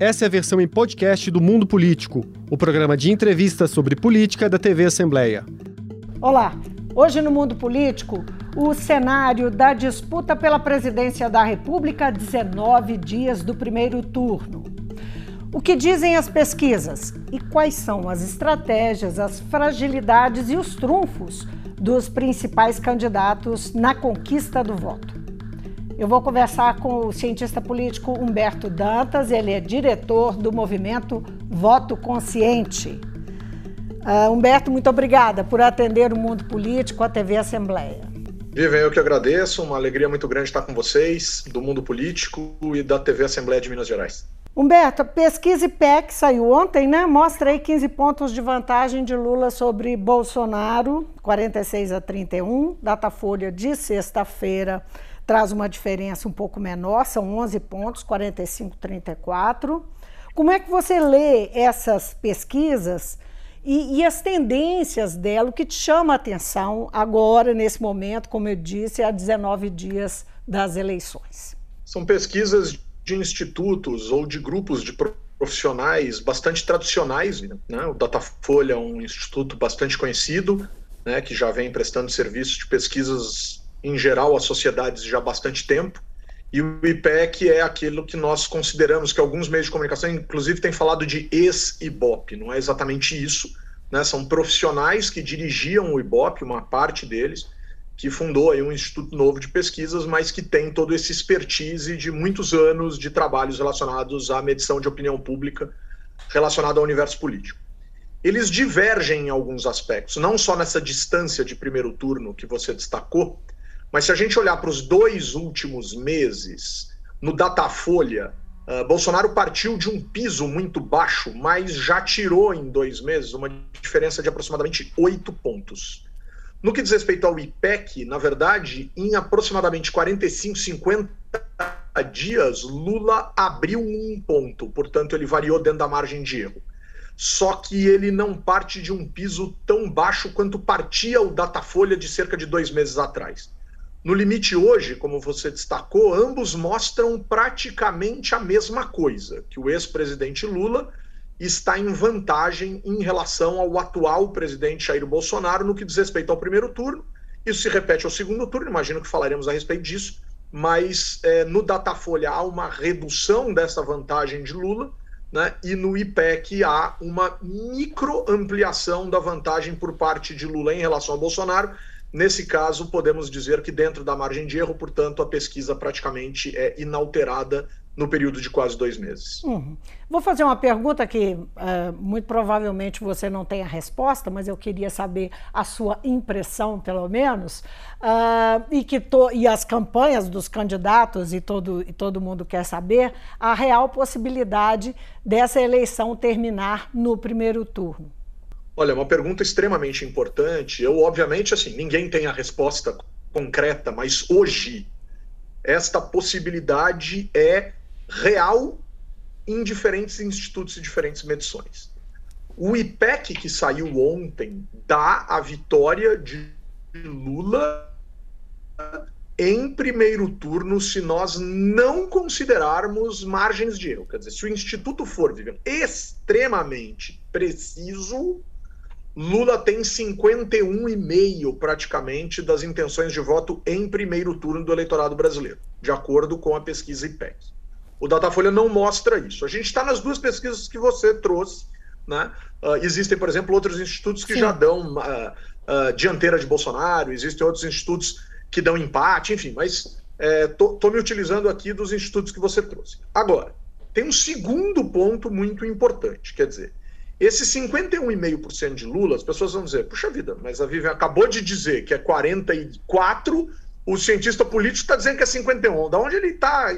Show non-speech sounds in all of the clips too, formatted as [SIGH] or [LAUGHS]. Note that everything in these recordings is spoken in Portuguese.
Essa é a versão em podcast do Mundo Político, o programa de entrevistas sobre política da TV Assembleia. Olá! Hoje no Mundo Político, o cenário da disputa pela presidência da República a 19 dias do primeiro turno. O que dizem as pesquisas e quais são as estratégias, as fragilidades e os trunfos dos principais candidatos na conquista do voto? Eu vou conversar com o cientista político Humberto Dantas, ele é diretor do movimento Voto Consciente. Uh, Humberto, muito obrigada por atender o mundo político, a TV Assembleia. Vivem, eu que agradeço, uma alegria muito grande estar com vocês, do mundo político e da TV Assembleia de Minas Gerais. Humberto, a pesquisa IPEC saiu ontem, né? Mostra aí 15 pontos de vantagem de Lula sobre Bolsonaro, 46 a 31. Datafolha de sexta-feira, traz uma diferença um pouco menor, são 11 pontos, 45, 34. Como é que você lê essas pesquisas e, e, as tendências dela, o que te chama a atenção agora, nesse momento, como eu disse, há 19 dias das eleições? São pesquisas de institutos ou de grupos de profissionais bastante tradicionais. Né? O Datafolha é um instituto bastante conhecido, né, que já vem prestando serviços de pesquisas em geral, as sociedades já há bastante tempo. E o IPEC é aquilo que nós consideramos que alguns meios de comunicação, inclusive, têm falado de ex-IBOP. Não é exatamente isso. Né? São profissionais que dirigiam o IBOP, uma parte deles, que fundou aí um instituto novo de pesquisas, mas que tem todo esse expertise de muitos anos de trabalhos relacionados à medição de opinião pública relacionada ao universo político eles divergem em alguns aspectos, não só nessa distância de primeiro turno que você destacou, mas se a gente olhar para os dois últimos meses, no Datafolha, uh, Bolsonaro partiu de um piso muito baixo, mas já tirou em dois meses uma diferença de aproximadamente oito pontos. No que diz respeito ao IPEC, na verdade, em aproximadamente 45, 50 dias, Lula abriu um ponto, portanto, ele variou dentro da margem de erro. Só que ele não parte de um piso tão baixo quanto partia o Datafolha de cerca de dois meses atrás. No limite hoje, como você destacou, ambos mostram praticamente a mesma coisa, que o ex-presidente Lula está em vantagem em relação ao atual presidente Jair Bolsonaro no que diz respeito ao primeiro turno. Isso se repete ao segundo turno, imagino que falaremos a respeito disso, mas é, no Datafolha há uma redução dessa vantagem de Lula, né, e no IPEC há uma microampliação da vantagem por parte de Lula em relação ao Bolsonaro, Nesse caso, podemos dizer que dentro da margem de erro, portanto, a pesquisa praticamente é inalterada no período de quase dois meses. Uhum. Vou fazer uma pergunta que uh, muito provavelmente você não tem a resposta, mas eu queria saber a sua impressão, pelo menos, uh, e que to, e as campanhas dos candidatos e todo, e todo mundo quer saber a real possibilidade dessa eleição terminar no primeiro turno. Olha, uma pergunta extremamente importante. Eu, obviamente, assim, ninguém tem a resposta concreta, mas hoje esta possibilidade é real em diferentes institutos e diferentes medições. O IPEC que saiu ontem dá a vitória de Lula em primeiro turno se nós não considerarmos margens de erro. Quer dizer, se o Instituto for extremamente preciso, Lula tem 51,5% praticamente das intenções de voto em primeiro turno do eleitorado brasileiro, de acordo com a pesquisa IPEC. O Datafolha não mostra isso. A gente está nas duas pesquisas que você trouxe. Né? Uh, existem, por exemplo, outros institutos que Sim. já dão uh, uh, dianteira de Bolsonaro, existem outros institutos que dão empate, enfim, mas estou é, me utilizando aqui dos institutos que você trouxe. Agora, tem um segundo ponto muito importante, quer dizer, esse 51,5% de Lula, as pessoas vão dizer, puxa vida, mas a Vivian acabou de dizer que é 44, o cientista político está dizendo que é 51. Da onde ele está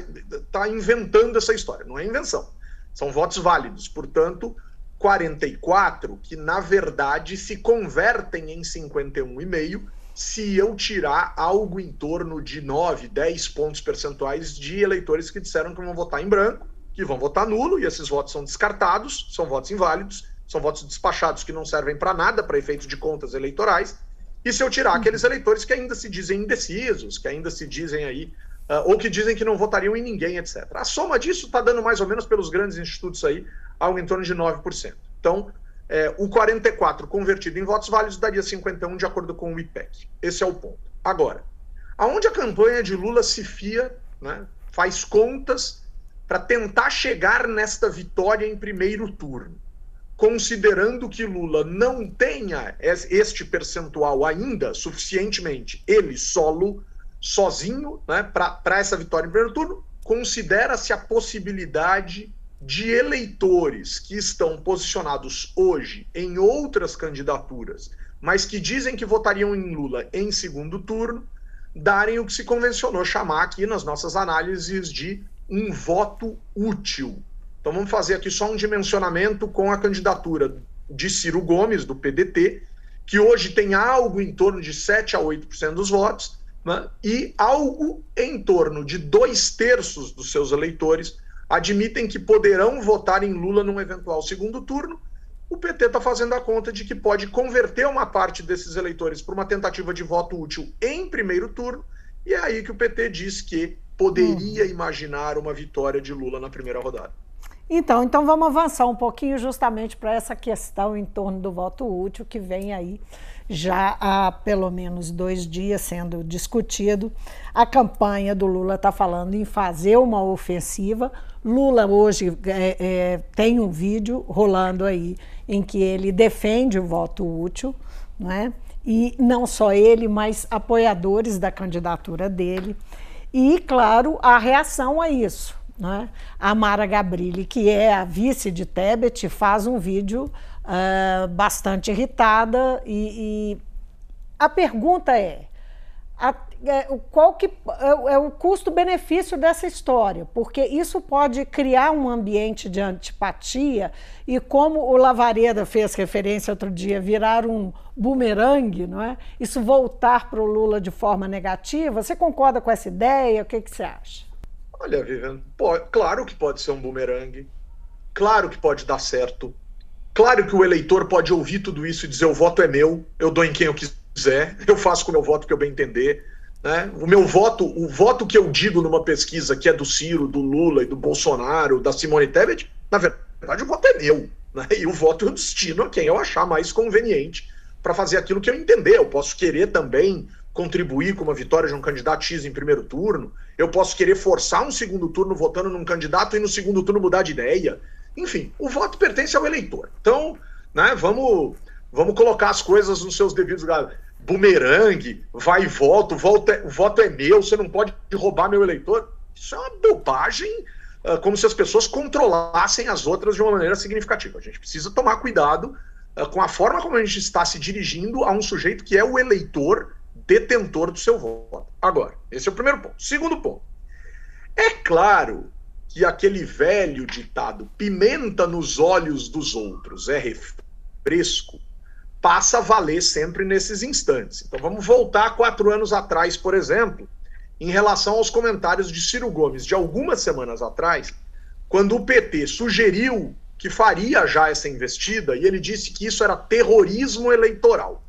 tá inventando essa história? Não é invenção. São votos válidos. Portanto, 44 que, na verdade, se convertem em 51,5 se eu tirar algo em torno de 9, 10 pontos percentuais de eleitores que disseram que vão votar em branco, que vão votar nulo, e esses votos são descartados, são votos inválidos, são votos despachados que não servem para nada para efeitos de contas eleitorais. E se eu tirar aqueles eleitores que ainda se dizem indecisos, que ainda se dizem aí uh, ou que dizem que não votariam em ninguém, etc. A soma disso está dando mais ou menos pelos grandes institutos aí algo em torno de 9%. Então, é, o 44 convertido em votos válidos daria 51 de acordo com o IPEC. Esse é o ponto. Agora, aonde a campanha de Lula se fia, né, faz contas para tentar chegar nesta vitória em primeiro turno, considerando que Lula não tenha este percentual ainda suficientemente, ele solo, sozinho, né, para essa vitória em primeiro turno, considera-se a possibilidade de eleitores que estão posicionados hoje em outras candidaturas, mas que dizem que votariam em Lula em segundo turno, darem o que se convencionou chamar aqui nas nossas análises de um voto útil. Então vamos fazer aqui só um dimensionamento com a candidatura de Ciro Gomes, do PDT, que hoje tem algo em torno de 7 a 8% dos votos, né? e algo em torno de dois terços dos seus eleitores admitem que poderão votar em Lula num eventual segundo turno. O PT está fazendo a conta de que pode converter uma parte desses eleitores para uma tentativa de voto útil em primeiro turno, e é aí que o PT diz que poderia hum. imaginar uma vitória de Lula na primeira rodada. Então, então vamos avançar um pouquinho justamente para essa questão em torno do voto útil que vem aí já há pelo menos dois dias sendo discutido. A campanha do Lula está falando em fazer uma ofensiva. Lula hoje é, é, tem um vídeo rolando aí em que ele defende o voto útil, não é? e não só ele, mas apoiadores da candidatura dele. E, claro, a reação a isso. Né? A Mara Gabrilli, que é a vice de Tebet, faz um vídeo uh, bastante irritada e, e, a pergunta é, a, é qual que é, é o custo-benefício dessa história? Porque isso pode criar um ambiente de antipatia e como o Lavareda fez referência outro dia, virar um bumerangue, não é? Isso voltar para o Lula de forma negativa. Você concorda com essa ideia? O que, que você acha? Olha, Vivian, pode, claro que pode ser um bumerangue, claro que pode dar certo, claro que o eleitor pode ouvir tudo isso e dizer o voto é meu, eu dou em quem eu quiser, [LAUGHS] eu faço com o meu voto que eu bem entender. Né? O meu voto, o voto que eu digo numa pesquisa que é do Ciro, do Lula e do Bolsonaro, da Simone Tebet, na verdade o voto é meu. Né? E o voto eu destino a quem eu achar mais conveniente para fazer aquilo que eu entender. Eu posso querer também contribuir com uma vitória de um candidato X em primeiro turno, eu posso querer forçar um segundo turno votando num candidato e no segundo turno mudar de ideia. Enfim, o voto pertence ao eleitor. Então, né, vamos, vamos colocar as coisas nos seus devidos lugares. Bumerangue, vai e volta, voto, é, o voto é meu, você não pode roubar meu eleitor. Isso é uma bobagem, uh, como se as pessoas controlassem as outras de uma maneira significativa. A gente precisa tomar cuidado uh, com a forma como a gente está se dirigindo a um sujeito que é o eleitor detentor do seu voto. Agora, esse é o primeiro ponto. Segundo ponto. É claro que aquele velho ditado pimenta nos olhos dos outros é refresco passa a valer sempre nesses instantes. Então vamos voltar quatro anos atrás, por exemplo, em relação aos comentários de Ciro Gomes de algumas semanas atrás, quando o PT sugeriu que faria já essa investida e ele disse que isso era terrorismo eleitoral.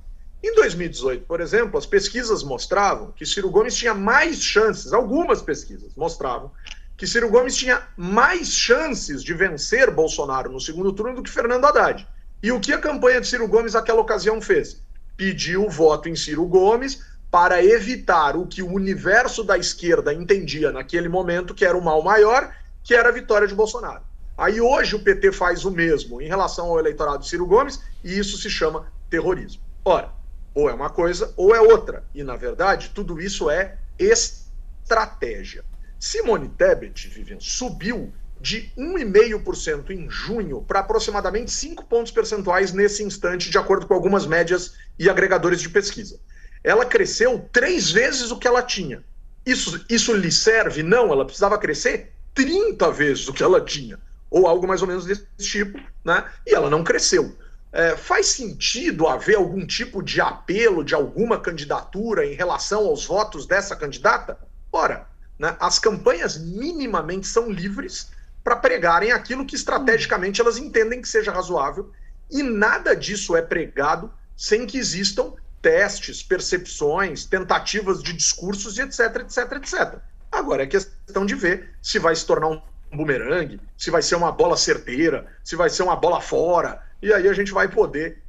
Em 2018, por exemplo, as pesquisas mostravam que Ciro Gomes tinha mais chances, algumas pesquisas mostravam que Ciro Gomes tinha mais chances de vencer Bolsonaro no segundo turno do que Fernando Haddad. E o que a campanha de Ciro Gomes naquela ocasião fez? Pediu o voto em Ciro Gomes para evitar o que o universo da esquerda entendia naquele momento que era o mal maior, que era a vitória de Bolsonaro. Aí hoje o PT faz o mesmo em relação ao eleitorado de Ciro Gomes e isso se chama terrorismo. Ora, ou é uma coisa ou é outra. E, na verdade, tudo isso é estratégia. Simone Tebet, Vivian, subiu de 1,5% em junho para aproximadamente 5 pontos percentuais nesse instante, de acordo com algumas médias e agregadores de pesquisa. Ela cresceu três vezes o que ela tinha. Isso, isso lhe serve? Não, ela precisava crescer 30 vezes o que ela tinha, ou algo mais ou menos desse tipo, né? E ela não cresceu. É, faz sentido haver algum tipo de apelo de alguma candidatura em relação aos votos dessa candidata? Ora, né, as campanhas minimamente são livres para pregarem aquilo que estrategicamente elas entendem que seja razoável, e nada disso é pregado sem que existam testes, percepções, tentativas de discursos e etc, etc, etc. Agora é questão de ver se vai se tornar um bumerangue, se vai ser uma bola certeira, se vai ser uma bola fora, e aí a gente vai poder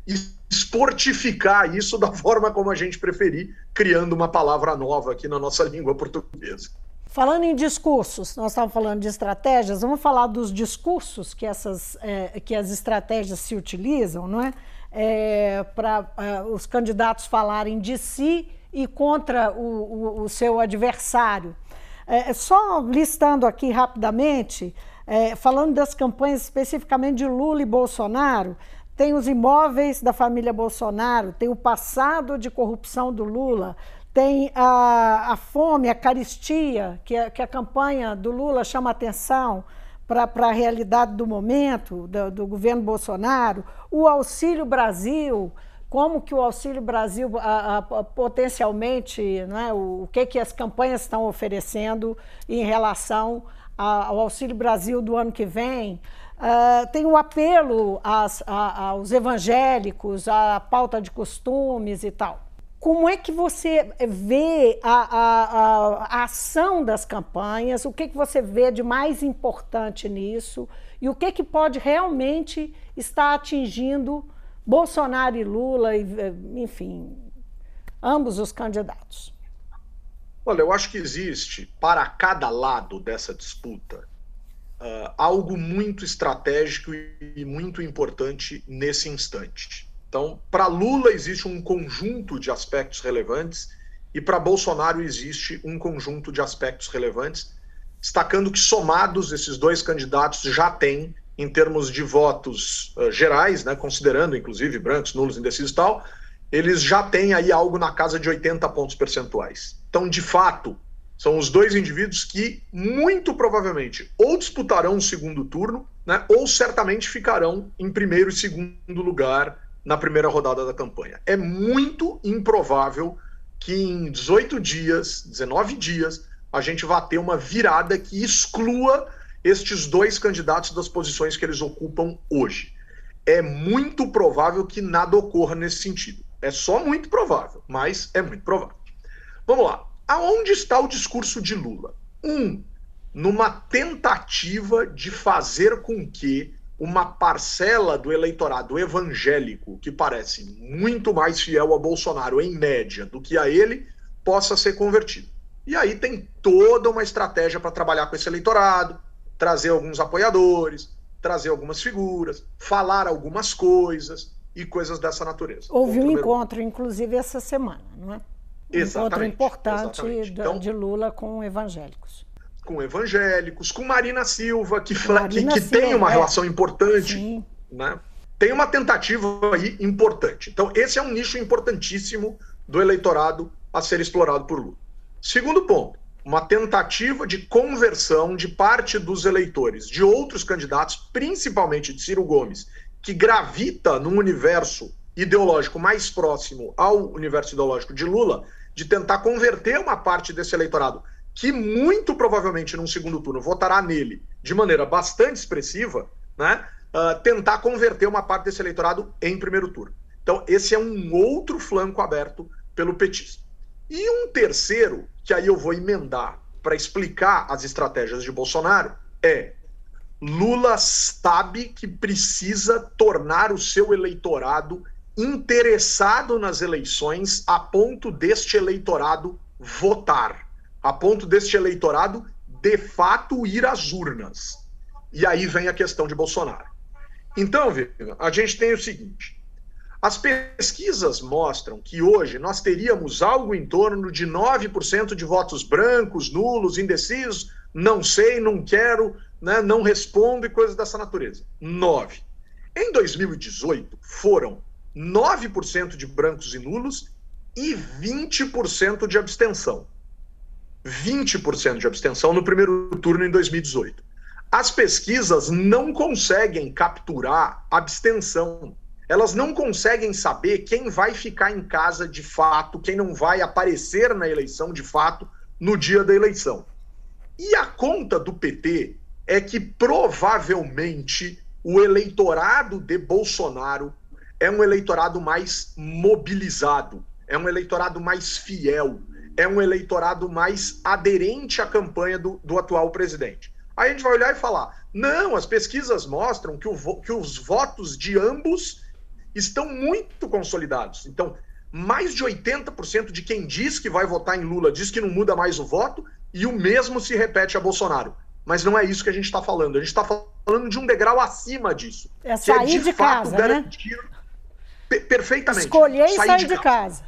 esportificar isso da forma como a gente preferir, criando uma palavra nova aqui na nossa língua portuguesa. Falando em discursos, nós estávamos falando de estratégias, vamos falar dos discursos que, essas, é, que as estratégias se utilizam, não é? é Para é, os candidatos falarem de si e contra o, o, o seu adversário. É, só listando aqui rapidamente, é, falando das campanhas especificamente de Lula e Bolsonaro, tem os imóveis da família Bolsonaro, tem o passado de corrupção do Lula, tem a, a fome, a caristia, que a, que a campanha do Lula chama atenção para a realidade do momento, do, do, governo Bolsonaro, o Auxílio Brasil, como que o Auxílio Brasil a, a, potencialmente, não é, o, o, que, que as campanhas estão oferecendo em relação ao Auxílio Brasil do ano que vem, Uh, tem um apelo às, a, aos evangélicos, à pauta de costumes e tal. Como é que você vê a, a, a, ação das campanhas? O que, que você vê de mais importante nisso? E o que, que pode realmente estar atingindo Bolsonaro e Lula, enfim, ambos os candidatos? Olha, eu acho que existe, para cada lado dessa disputa, uh, algo muito estratégico e muito importante nesse instante. Então, para Lula existe um conjunto de aspectos relevantes e para Bolsonaro existe um conjunto de aspectos relevantes, destacando que somados esses dois candidatos já têm, em termos de votos uh, gerais, né, considerando inclusive brancos, nulos, indecisos e tal, eles já têm aí algo na casa de 80 pontos percentuais. Então, de fato, são os dois indivíduos que muito provavelmente ou disputarão o segundo turno, né, ou certamente ficarão em primeiro e segundo lugar na primeira rodada da campanha. É muito improvável que em 18 dias, 19 dias, a gente vá ter uma virada que exclua estes dois candidatos das posições que eles ocupam hoje. É muito provável que nada ocorra nesse sentido. É só muito provável, mas é muito provável. Vamos lá. Aonde está o discurso de Lula? Um, numa tentativa de fazer com que uma parcela do eleitorado evangélico, que parece muito mais fiel a Bolsonaro, em média, do que a ele, possa ser convertido. E aí tem toda uma estratégia para trabalhar com esse eleitorado, trazer alguns apoiadores, trazer algumas figuras, falar algumas coisas e coisas dessa natureza. Houve um encontro, inclusive, essa semana, não é? Um encontro importante então, de Lula com evangélicos com evangélicos, com Marina Silva, que, Marina que, que Silva, tem uma é. relação importante, né? Tem uma tentativa aí importante. Então, esse é um nicho importantíssimo do eleitorado a ser explorado por Lula. Segundo ponto, uma tentativa de conversão de parte dos eleitores de outros candidatos, principalmente de Ciro Gomes, que gravita num universo ideológico mais próximo ao universo ideológico de Lula, de tentar converter uma parte desse eleitorado que muito provavelmente num segundo turno votará nele de maneira bastante expressiva, né, uh, tentar converter uma parte desse eleitorado em primeiro turno. Então, esse é um outro flanco aberto pelo petismo. E um terceiro, que aí eu vou emendar para explicar as estratégias de Bolsonaro, é Lula sabe que precisa tornar o seu eleitorado interessado nas eleições a ponto deste eleitorado votar a ponto deste eleitorado de fato ir às urnas. E aí vem a questão de Bolsonaro. Então, a gente tem o seguinte: as pesquisas mostram que hoje nós teríamos algo em torno de 9% de votos brancos, nulos, indecisos, não sei, não quero, né, não respondo e coisas dessa natureza. 9. Em 2018, foram 9% de brancos e nulos e 20% de abstenção. 20% de abstenção no primeiro turno em 2018. As pesquisas não conseguem capturar abstenção. Elas não conseguem saber quem vai ficar em casa de fato, quem não vai aparecer na eleição de fato no dia da eleição. E a conta do PT é que provavelmente o eleitorado de Bolsonaro é um eleitorado mais mobilizado, é um eleitorado mais fiel, é um eleitorado mais aderente à campanha do, do atual presidente. Aí a gente vai olhar e falar: não, as pesquisas mostram que, o, que os votos de ambos estão muito consolidados. Então, mais de 80% de quem diz que vai votar em Lula diz que não muda mais o voto, e o mesmo se repete a Bolsonaro. Mas não é isso que a gente está falando. A gente está falando de um degrau acima disso. É sair é de, de fato casa, garantir né? perfeitamente. Escolher e sair, sair de, de casa. casa.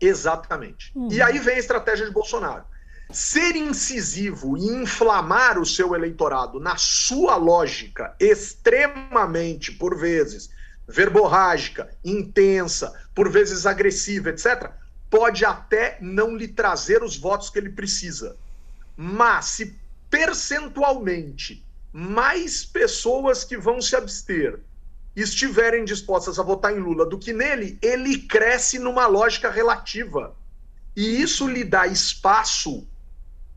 Exatamente. Uhum. E aí vem a estratégia de Bolsonaro. Ser incisivo e inflamar o seu eleitorado na sua lógica extremamente, por vezes, verborrágica, intensa, por vezes agressiva, etc., pode até não lhe trazer os votos que ele precisa. Mas se percentualmente mais pessoas que vão se abster estiverem dispostas a votar em Lula do que nele, ele cresce numa lógica relativa. E isso lhe dá espaço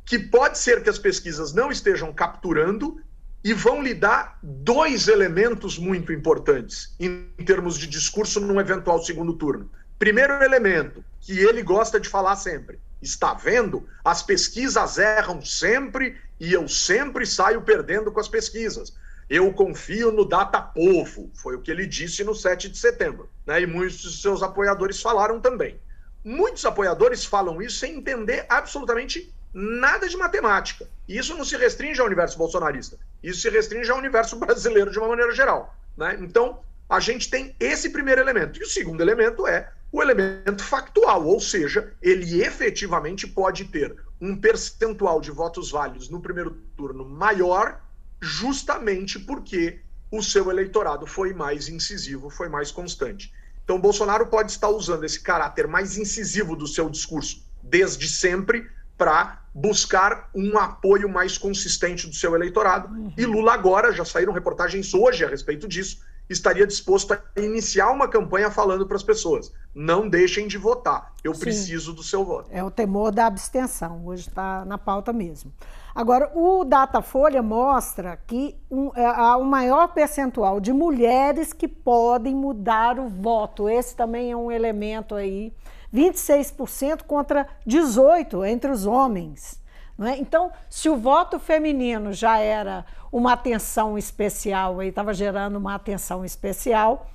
que pode ser que as pesquisas não estejam capturando e vão lhe dar dois elementos muito importantes em termos de discurso num eventual segundo turno. Primeiro elemento, que ele gosta de falar sempre: está vendo? As pesquisas erram sempre e eu sempre saio perdendo com as pesquisas. Eu confio no data povo, foi o que ele disse no 7 de setembro, né? E muitos de seus apoiadores falaram também. Muitos apoiadores falam isso sem entender absolutamente nada de matemática. E isso não se restringe ao universo bolsonarista, isso se restringe ao universo brasileiro de uma maneira geral. Né? Então, a gente tem esse primeiro elemento. E o segundo elemento é o elemento factual, ou seja, ele efetivamente pode ter um percentual de votos válidos no primeiro turno maior justamente porque o seu eleitorado foi mais incisivo, foi mais constante. Então, Bolsonaro pode estar usando esse caráter mais incisivo do seu discurso desde sempre para buscar um apoio mais consistente do seu eleitorado. Uhum. E Lula agora, já saíram reportagens hoje a respeito disso, estaria disposto a iniciar uma campanha falando para as pessoas: não deixem de votar, eu Sim. preciso do seu voto. É o temor da abstenção, hoje está na pauta mesmo. Agora, o Datafolha mostra que um, é, há um maior percentual de mulheres que podem mudar o voto. Esse também é um elemento aí. 26% contra 18% entre os homens. É? Então, se o voto feminino já era uma atenção especial, estava gerando uma atenção especial,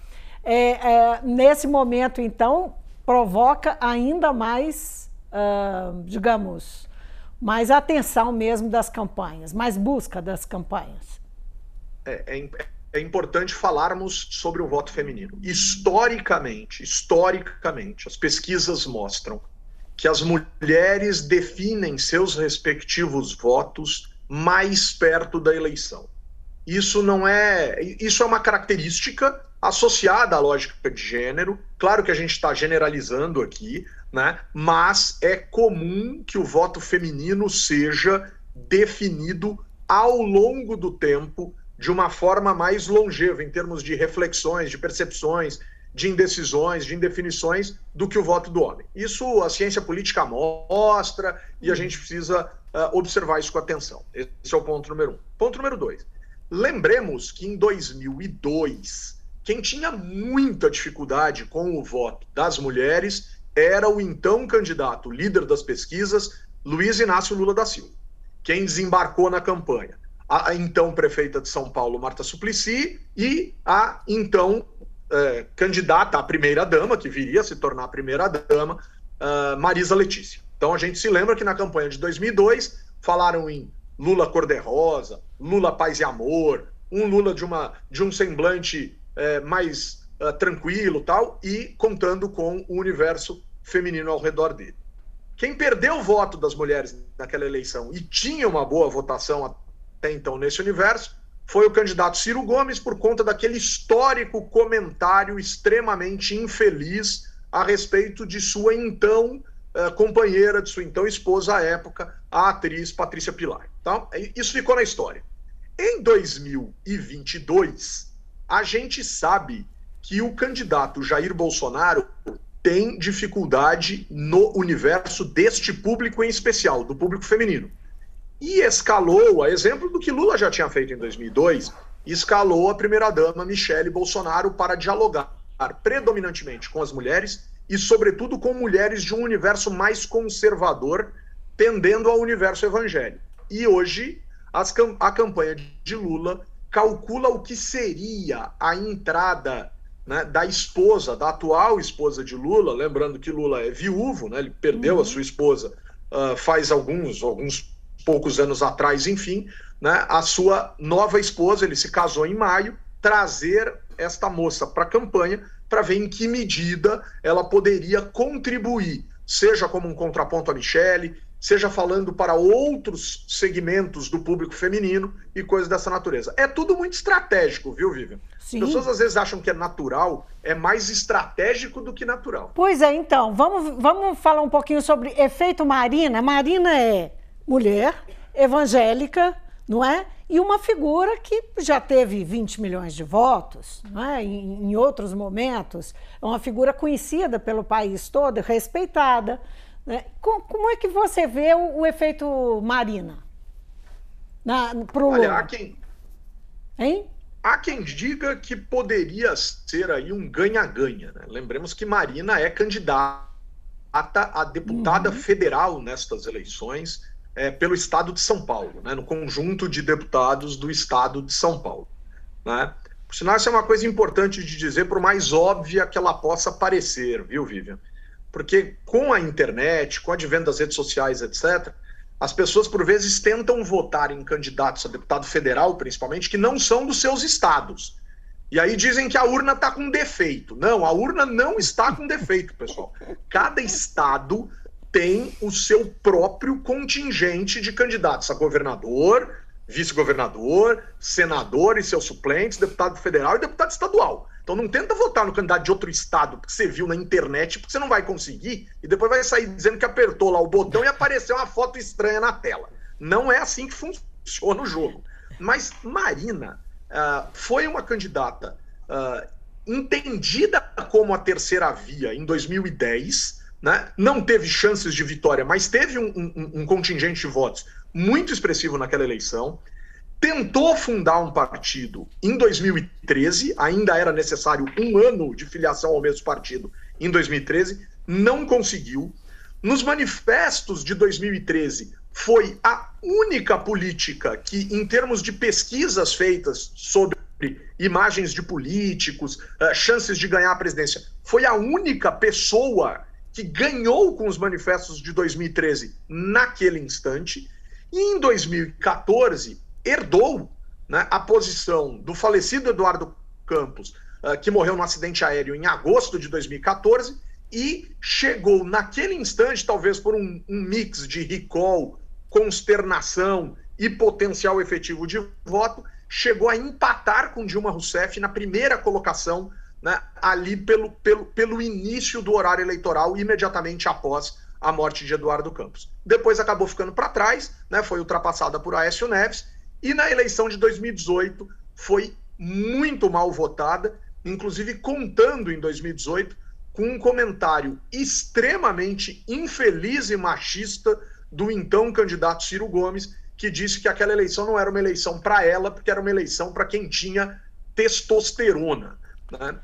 é, é, nesse momento, então, provoca ainda mais, uh, digamos, mais atenção mesmo das campanhas, mais busca das campanhas. É, é, é, importante falarmos sobre o voto feminino. Historicamente, historicamente, as pesquisas mostram que as mulheres definem seus respectivos votos mais perto da eleição. Isso não é, isso é uma característica associada à lógica de gênero. Claro que a gente está generalizando aqui, né? Mas é comum que o voto feminino seja definido ao longo do tempo de uma forma mais longeva em termos de reflexões, de percepções, de indecisões, de indefinições do que o voto do homem. Isso a ciência política mostra e a gente precisa uh, observar isso com atenção. Esse é o ponto número um. Ponto número dois. Lembremos que em 2002, quem tinha muita dificuldade com o voto das mulheres era o então candidato líder das pesquisas, Luiz Inácio Lula da Silva, quem desembarcou na campanha. A então prefeita de São Paulo, Marta Suplicy, e a então é, candidata à primeira-dama, que viria a se tornar a primeira-dama, uh, Marisa Letícia. Então a gente se lembra que na campanha de 2002 falaram em Lula cor-de-rosa, Lula paz e amor, um Lula de, uma, de um semblante é, mais uh, tranquilo tal, e contando com o universo feminino ao redor dele. Quem perdeu o voto das mulheres naquela eleição e tinha uma boa votação até então nesse universo foi o candidato Ciro Gomes por conta daquele histórico comentário extremamente infeliz a respeito de sua então uh, companheira, de sua então esposa à época, a atriz Patrícia Pilar. Então, isso ficou na história. Em 2022, a gente sabe que o candidato Jair Bolsonaro tem dificuldade no universo deste público em especial, do público feminino. E escalou, a exemplo do que Lula já tinha feito em 2002, escalou a primeira-dama Michele Bolsonaro para dialogar predominantemente com as mulheres e, sobretudo, com mulheres de um universo mais conservador, tendendo ao universo evangélico. E hoje, as, a campanha de Lula calcula o que seria a entrada né, da esposa, da atual esposa de Lula, lembrando que Lula é viúvo, né, ele perdeu uhum. a sua esposa uh, faz alguns, alguns poucos anos atrás, enfim, né, a sua nova esposa, ele se casou em maio, trazer esta moça para a campanha para ver em que medida ela poderia contribuir, seja como um contraponto a Michele, seja falando para outros segmentos do público feminino e coisas dessa natureza. É tudo muito estratégico, viu, Vivian? Sim. As pessoas às vezes acham que é natural, é mais estratégico do que natural. Pois é, então, vamos, vamos falar um pouquinho sobre efeito Marina. Marina é mulher, evangélica, não é? E uma figura que já teve 20 milhões de votos, não é? em, em outros momentos. É uma figura conhecida pelo país todo, respeitada. Né? Como é que você vê o, o efeito Marina? Na, pro Olha, há quem, hein? há quem diga que poderia ser aí um ganha-ganha. Né? Lembremos que Marina é candidata a deputada uhum. federal nestas eleições é, pelo estado de São Paulo, né? no conjunto de deputados do estado de São Paulo. Né? Por sinal, isso é uma coisa importante de dizer, por mais óbvia que ela possa parecer, viu, Vivian? Porque com a internet, com o advento das redes sociais, etc., as pessoas, por vezes, tentam votar em candidatos a deputado federal, principalmente, que não são dos seus estados. E aí dizem que a urna está com defeito. Não, a urna não está com defeito, pessoal. Cada estado tem o seu próprio contingente de candidatos a governador, vice-governador, senador e seus suplentes, deputado federal e deputado estadual. Então não tenta votar no candidato de outro estado que você viu na internet, porque você não vai conseguir, e depois vai sair dizendo que apertou lá o botão e apareceu uma foto estranha na tela. Não é assim que funciona o jogo. Mas Marina uh, foi uma candidata uh, entendida como a terceira via em 2010, né? não teve chances de vitória, mas teve um, um, um contingente de votos muito expressivo naquela eleição tentou fundar um partido em 2013, ainda era necessário um ano de filiação ao mesmo partido em 2013, não conseguiu. Nos manifestos de 2013, foi a única política que, em termos de pesquisas feitas sobre imagens de políticos, uh, chances de ganhar a presidência, foi a única pessoa que ganhou com os manifestos de 2013 naquele instante. E em 2014, herdou né, a posição do falecido Eduardo Campos, uh, que morreu num acidente aéreo em agosto de 2014, e chegou naquele instante, talvez por um, um mix de recall, consternação e potencial efetivo de voto, chegou a empatar com Dilma Rousseff na primeira colocação, né, ali pelo, pelo, pelo início do horário eleitoral, imediatamente após a morte de Eduardo Campos. Depois acabou ficando para trás, né, foi ultrapassada por Aécio Neves, e na eleição de 2018 foi muito mal votada, inclusive contando em 2018 com um comentário extremamente infeliz e machista do então candidato Ciro Gomes, que disse que aquela eleição não era uma eleição para ela, porque era uma eleição para quem tinha testosterona. Né?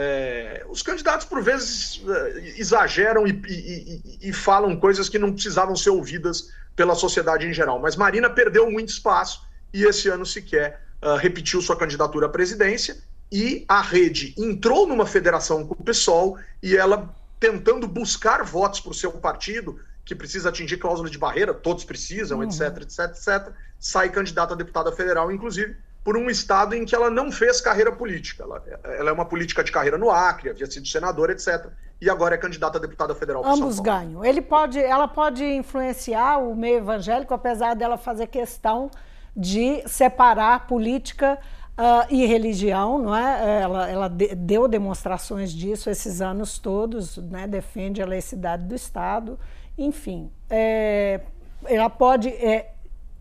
É, os candidatos, por vezes, é, exageram e, e, e, e falam coisas que não precisavam ser ouvidas pela sociedade em geral. Mas Marina perdeu muito espaço e esse ano sequer uh, repetiu sua candidatura à presidência. E a rede entrou numa federação com o PSOL e ela tentando buscar votos para o seu partido, que precisa atingir cláusula de barreira, todos precisam, uhum. etc, etc, etc, sai candidata a deputada federal, inclusive por um estado em que ela não fez carreira política. Ela, ela é uma política de carreira no Acre, havia sido senadora, etc. E agora é candidata a deputada federal. Ambos ganham. Ele pode, ela pode influenciar o meio evangélico, apesar dela fazer questão de separar política uh, e religião, não é? Ela, ela de, deu demonstrações disso esses anos todos, né? defende a laicidade do Estado, enfim. É, ela pode é,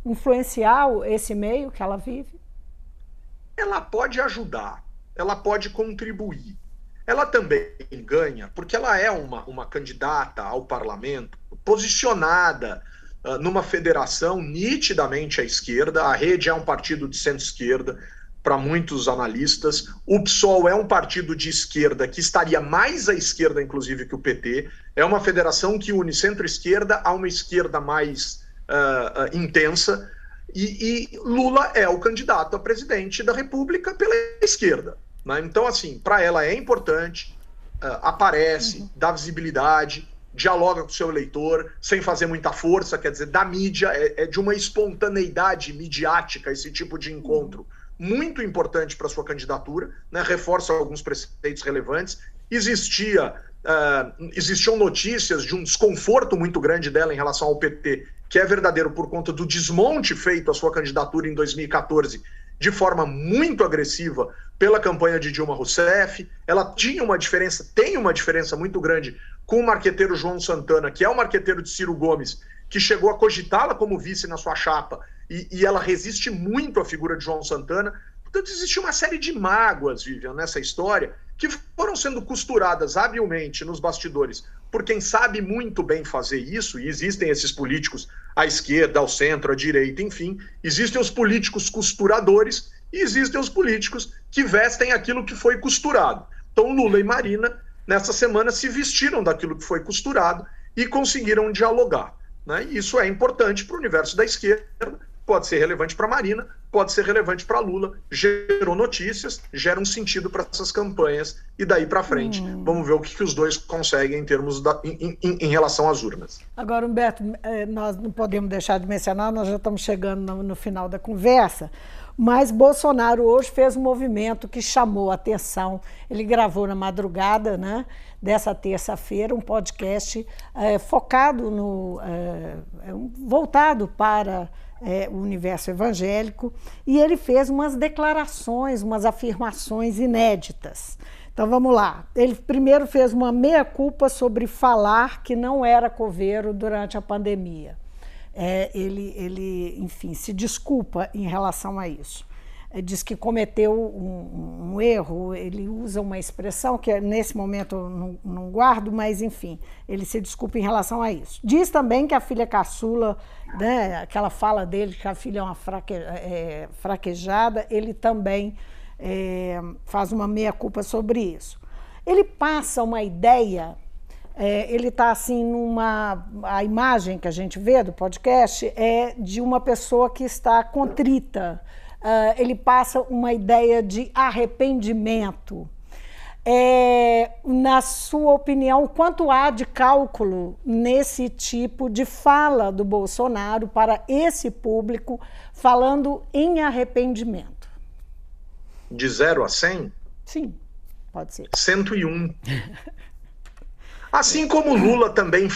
influenciar esse meio que ela vive? Ela pode ajudar, ela pode contribuir. Ela também ganha, porque ela é uma, uma candidata ao parlamento posicionada ah, numa federação nitidamente à esquerda, a rede é um partido de centro-esquerda, para muitos analistas. O PSOL é um partido de esquerda que estaria mais à esquerda, inclusive, que o PT. É uma federação que une centro-esquerda a uma esquerda mais uh, uh, intensa. E, e, Lula é o candidato a presidente da República pela esquerda. Né? Então, assim, para ela é importante, uh, aparece, uhum. dá visibilidade, dialoga com o seu eleitor, sem fazer muita força, quer dizer, da mídia, é, é de uma espontaneidade midiática esse tipo de encontro. Uhum muito importante para sua candidatura, né, reforça alguns preceitos relevantes. Existia, uh, existiam notícias de um desconforto muito grande dela em relação ao PT, que é verdadeiro por conta do desmonte feito à sua candidatura em 2014 de forma muito agressiva pela campanha de Dilma Rousseff. Ela tinha uma diferença, tem uma diferença muito grande com o marqueteiro João Santana, que é o marqueteiro de Ciro Gomes, que chegou a cogitá-la como vice na sua chapa e, e, ela resiste muito à figura de João Santana. Portanto, existe uma série de mágoas, Vivian, nessa história, que foram sendo costuradas habilmente nos bastidores por quem sabe muito bem fazer isso, e existem esses políticos à esquerda, ao centro, à direita, enfim, existem os políticos costuradores e existem os políticos que vestem aquilo que foi costurado. Então, Lula e Marina, nessa semana, se vestiram daquilo que foi costurado e conseguiram dialogar. Né? E isso é importante para o universo da esquerda, pode ser relevante para Marina, pode ser relevante para Lula, gerou notícias, gera um sentido para essas campanhas e daí para frente hum. vamos ver o que, que, os dois conseguem em termos da, em, em, em, relação às urnas. Agora, Humberto, é, nós não podemos deixar de mencionar, nós já estamos chegando no, no final da conversa, mas Bolsonaro hoje fez um movimento que chamou a atenção. Ele gravou na madrugada, né? dessa terça-feira, um podcast é, focado no. É, voltado para é, o universo evangélico, e ele fez umas declarações, umas afirmações inéditas. Então vamos lá. Ele primeiro fez uma meia-culpa sobre falar que não era coveiro durante a pandemia. É, ele, ele, enfim, se desculpa em relação a isso diz que cometeu um, um, erro, ele usa uma expressão que nesse momento eu não, não, guardo, mas enfim, ele se desculpa em relação a isso. Diz também que a filha caçula, né, aquela fala dele que a filha é uma fraque, é, fraquejada, ele também é, faz uma meia-culpa sobre isso. Ele passa uma ideia, é, ele está assim numa. A imagem que a gente vê do podcast é de uma pessoa que está contrita ele passa uma ideia de arrependimento. É, na sua opinião, quanto há de cálculo nesse tipo de fala do Bolsonaro para esse público, falando em arrependimento? De 0 a 100? Sim, pode ser. 101. Assim como Lula também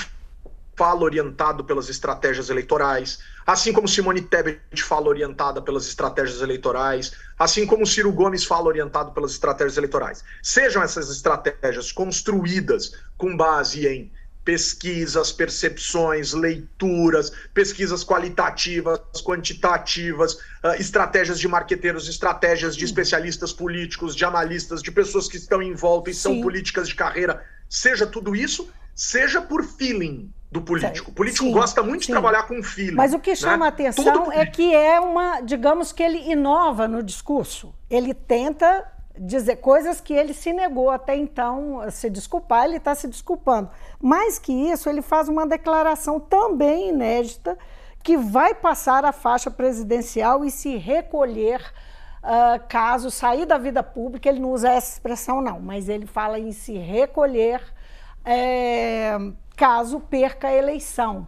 fala orientado pelas estratégias eleitorais, assim como Simone Tebet fala orientada pelas estratégias eleitorais, assim como Ciro Gomes fala orientado pelas estratégias eleitorais. Sejam essas estratégias construídas com base em pesquisas, percepções, leituras, pesquisas qualitativas, quantitativas, uh, estratégias de marqueteiros, estratégias de especialistas políticos, de analistas, de pessoas que estão em volta e Sim. são políticas de carreira, seja tudo isso, seja por feeling, do político. O político sim, gosta muito sim. de trabalhar com filho. Mas o que chama né? a atenção é que é uma, digamos que ele inova no discurso. Ele tenta dizer coisas que ele se negou até então a se desculpar, ele está se desculpando. Mais que isso, ele faz uma declaração também inédita que vai passar a faixa presidencial e se recolher uh, caso sair da vida pública. Ele não usa essa expressão, não, mas ele fala em se recolher. É, caso perca a eleição.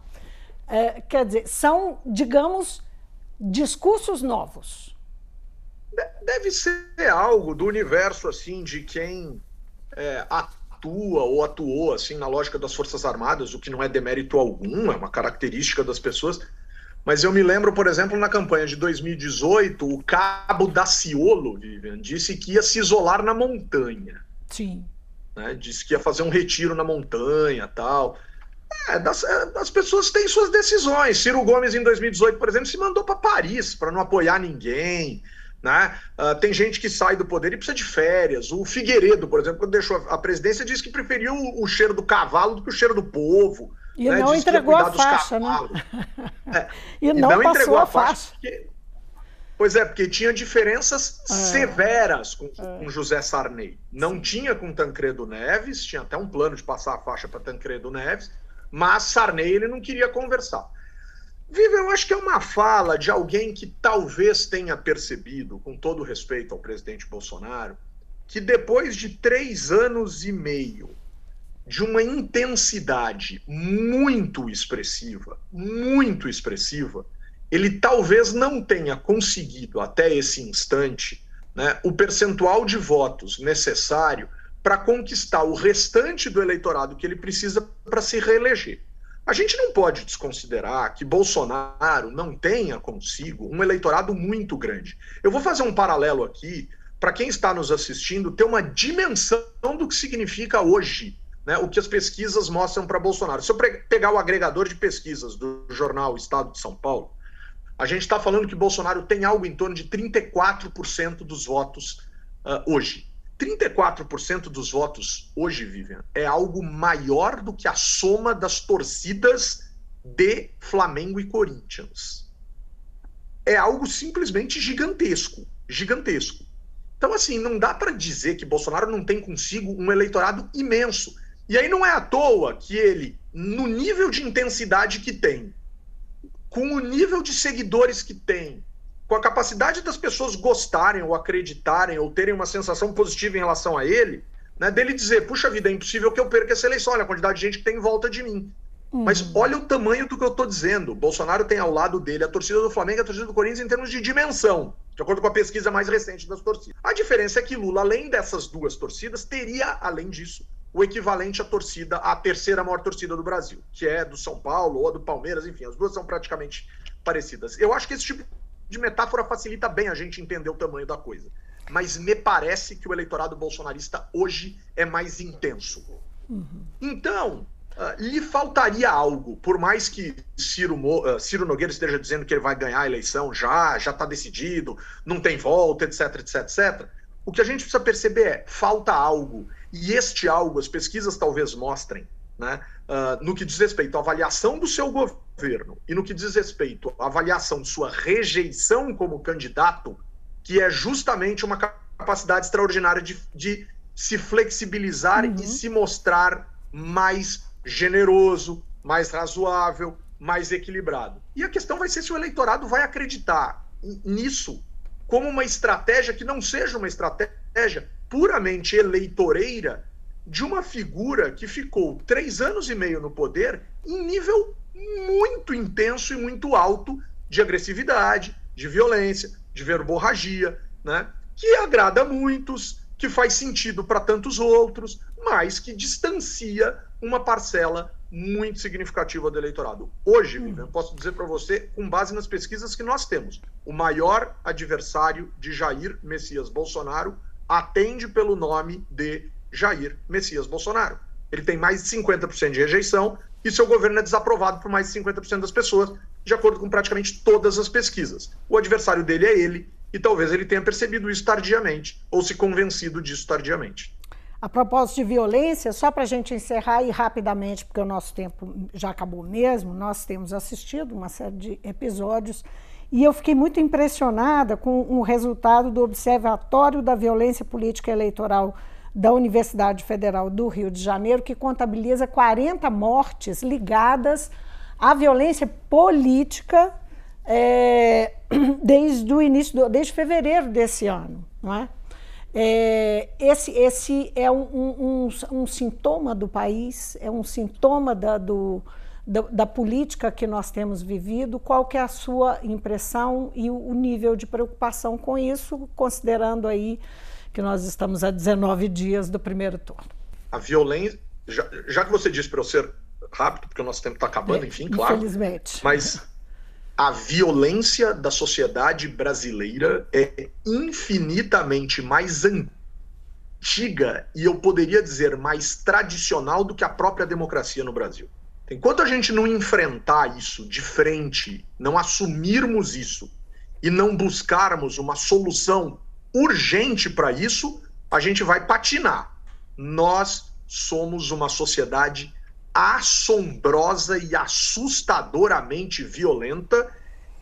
É, quer dizer, são, digamos, discursos novos. Deve ser algo do universo assim de quem é, atua ou atuou assim na lógica das Forças Armadas, o que não é demérito algum, é uma característica das pessoas. Mas eu me lembro, por exemplo, na campanha de 2018, o cabo Daciolo, Vivian, disse que ia se isolar na montanha. Sim né? Disse que ia fazer um retiro na montanha tal. É, das, é, as pessoas têm suas decisões. Ciro Gomes, em 2018, por exemplo, se mandou para Paris para não apoiar ninguém. Né? Uh, tem gente que sai do poder e precisa de férias. O Figueiredo, por exemplo, quando deixou a presidência, disse que preferiu o, o cheiro do cavalo do que o cheiro do povo. E né? não entregou a faixa, né? [LAUGHS] É, e, e, não, não entregou a faixa. Porque, Pois é, porque tinha diferenças é. severas com, é. com, José Sarney. Não Sim. tinha com Tancredo Neves, tinha até um plano de passar a faixa para Tancredo Neves, mas Sarney ele não queria conversar. Viva, eu acho que é uma fala de alguém que talvez tenha percebido, com todo respeito ao presidente Bolsonaro, que depois de três anos e meio de uma intensidade muito expressiva, muito expressiva, ele talvez não tenha conseguido até esse instante né, o percentual de votos necessário para conquistar o restante do eleitorado que ele precisa para se reeleger. A gente não pode desconsiderar que Bolsonaro não tenha consigo um eleitorado muito grande. Eu vou fazer um paralelo aqui para quem está nos assistindo ter uma dimensão do que significa hoje né, o que as pesquisas mostram para Bolsonaro. Se eu pegar o agregador de pesquisas do jornal Estado de São Paulo, a gente está falando que Bolsonaro tem algo em torno de 34% dos votos uh, hoje. 34% dos votos hoje, Vivian, é algo maior do que a soma das torcidas de Flamengo e Corinthians. É algo simplesmente gigantesco, gigantesco. Então, assim, não dá para dizer que Bolsonaro não tem consigo um eleitorado imenso. E aí não é à toa que ele, no nível de intensidade que tem, com o nível de seguidores que tem, com a capacidade das pessoas gostarem ou acreditarem ou terem uma sensação positiva em relação a ele, né, dele dizer, puxa vida, é impossível que eu perca essa eleição, olha a quantidade de gente que tem em volta de mim. Uhum. Mas olha o tamanho do que eu estou dizendo. Bolsonaro tem ao lado dele a torcida do Flamengo e a torcida do Corinthians em termos de dimensão, de acordo com a pesquisa mais recente das torcidas. A diferença é que Lula, além dessas duas torcidas, teria, além disso, o equivalente à torcida, à terceira maior torcida do Brasil, que é do São Paulo ou do Palmeiras, enfim, as duas são praticamente parecidas. Eu acho que esse tipo de metáfora facilita bem a gente entender o tamanho da coisa. Mas me parece que o eleitorado bolsonarista hoje é mais intenso. Uhum. Então, uh, lhe faltaria algo, por mais que Ciro, uh, Ciro Nogueira esteja dizendo que ele vai ganhar a eleição já, já está decidido, não tem volta, etc, etc, etc. O que a gente precisa perceber é falta algo e este algo, as pesquisas talvez mostrem, né, uh, no que diz respeito à avaliação do seu governo e no que diz respeito à avaliação de sua rejeição como candidato, que é justamente uma capacidade extraordinária de, de se flexibilizar uhum. e se mostrar mais generoso, mais razoável, mais equilibrado. E a questão vai ser se o eleitorado vai acreditar nisso como uma estratégia que não seja uma estratégia puramente eleitoreira de uma figura que ficou três anos e meio no poder em nível muito intenso e muito alto de agressividade, de violência, de verborragia, né? que agrada muitos, que faz sentido para tantos outros, mas que distancia uma parcela muito significativa do eleitorado. Hoje, hum. eu posso dizer para você, com base nas pesquisas que nós temos, o maior adversário de Jair Messias Bolsonaro atende pelo nome de Jair Messias Bolsonaro. Ele tem mais de 50% de rejeição e seu governo é desaprovado por mais de 50% das pessoas, de acordo com praticamente todas as pesquisas. O adversário dele é ele, e talvez ele tenha percebido isso tardiamente, ou se convencido disso tardiamente. A propósito de violência, só para a gente encerrar aí rapidamente, porque o nosso tempo já acabou mesmo, nós temos assistido uma série de episódios e eu fiquei muito impressionada com o resultado do Observatório da Violência Política Eleitoral da Universidade Federal do Rio de Janeiro, que contabiliza 40 mortes ligadas à violência política é, [CLEARS THROAT] desde o início, do, desde fevereiro desse ano. Não é? É, esse, esse é um, um, um, sintoma do país, é um sintoma da, do, da, da, política que nós temos vivido, qual que é a sua impressão e o, o nível de preocupação com isso, considerando aí que nós estamos a 19 dias do primeiro turno. A violência, já, já que você disse para eu ser rápido, porque o nosso tempo está acabando, é, enfim, claro. Infelizmente. Mas a violência da sociedade brasileira é infinitamente mais antiga e eu poderia dizer mais tradicional do que a própria democracia no Brasil. Enquanto a gente não enfrentar isso de frente, não assumirmos isso e não buscarmos uma solução urgente para isso, a gente vai patinar. Nós somos uma sociedade assombrosa e assustadoramente violenta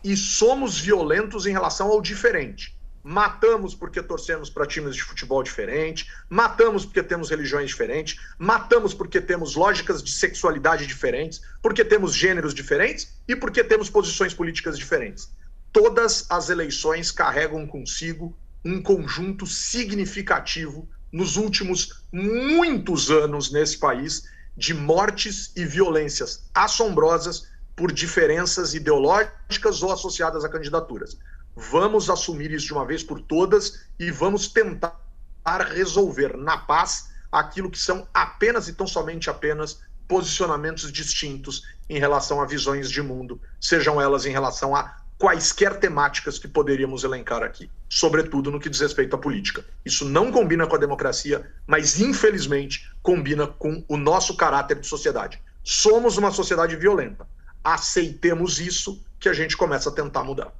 e somos violentos em relação ao diferente. Matamos porque torcemos para times de futebol diferente, matamos porque temos religiões diferentes, matamos porque temos lógicas de sexualidade diferentes, porque temos gêneros diferentes e porque temos posições políticas diferentes. Todas as eleições carregam consigo um conjunto significativo nos últimos muitos anos nesse país de mortes e violências assombrosas por diferenças ideológicas ou associadas a candidaturas. Vamos assumir isso de uma vez por todas e vamos tentar resolver na paz aquilo que são apenas e tão somente apenas posicionamentos distintos em relação a visões de mundo, sejam elas em relação a quaisquer temáticas que poderíamos elencar aqui, sobretudo no que diz respeito à política. Isso não combina com a democracia, mas infelizmente combina com o nosso caráter de sociedade. Somos uma sociedade violenta. Aceitemos isso que a gente começa a tentar mudar.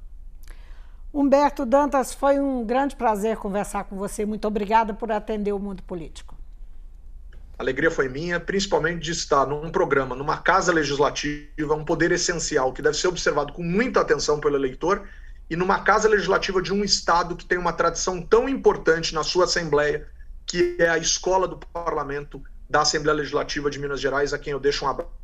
Humberto Dantas, foi um grande prazer conversar com você. Muito obrigada por atender o mundo político. A alegria foi minha, principalmente de estar num programa, numa casa legislativa, um poder essencial que deve ser observado com muita atenção pelo eleitor, e numa casa legislativa de um estado que tem uma tradição tão importante na sua Assembleia, que é a escola do parlamento da Assembleia Legislativa de Minas Gerais, a quem eu deixo um abraço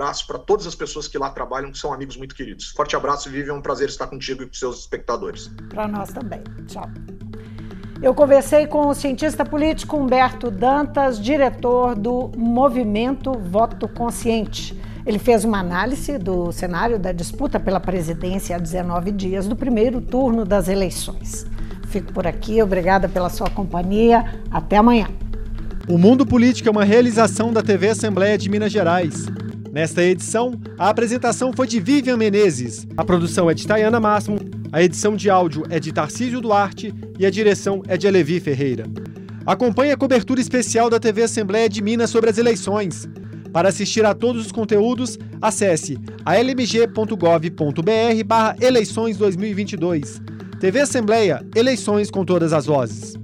abraço para todas as pessoas que lá trabalham, que são amigos muito queridos. Forte abraço, Vivian. É um prazer estar contigo e com seus espectadores. Para nós também. Tchau. Eu conversei com o cientista político Humberto Dantas, diretor do Movimento Voto Consciente. Ele fez uma análise do cenário da disputa pela presidência há 19 dias do primeiro turno das eleições. Fico por aqui, obrigada pela sua companhia. Até amanhã. O Mundo Político é uma realização da TV Assembleia de Minas Gerais. Nesta edição, a apresentação foi de Vivian Menezes, a produção é de Tayana Máximo, a edição de áudio é de Tarcísio Duarte e a direção é de Alevi Ferreira. Acompanhe a cobertura especial da TV Assembleia de Minas sobre as eleições. Para assistir a todos os conteúdos, acesse almg.gov.br barra eleições 2022. TV Assembleia, eleições com todas as vozes.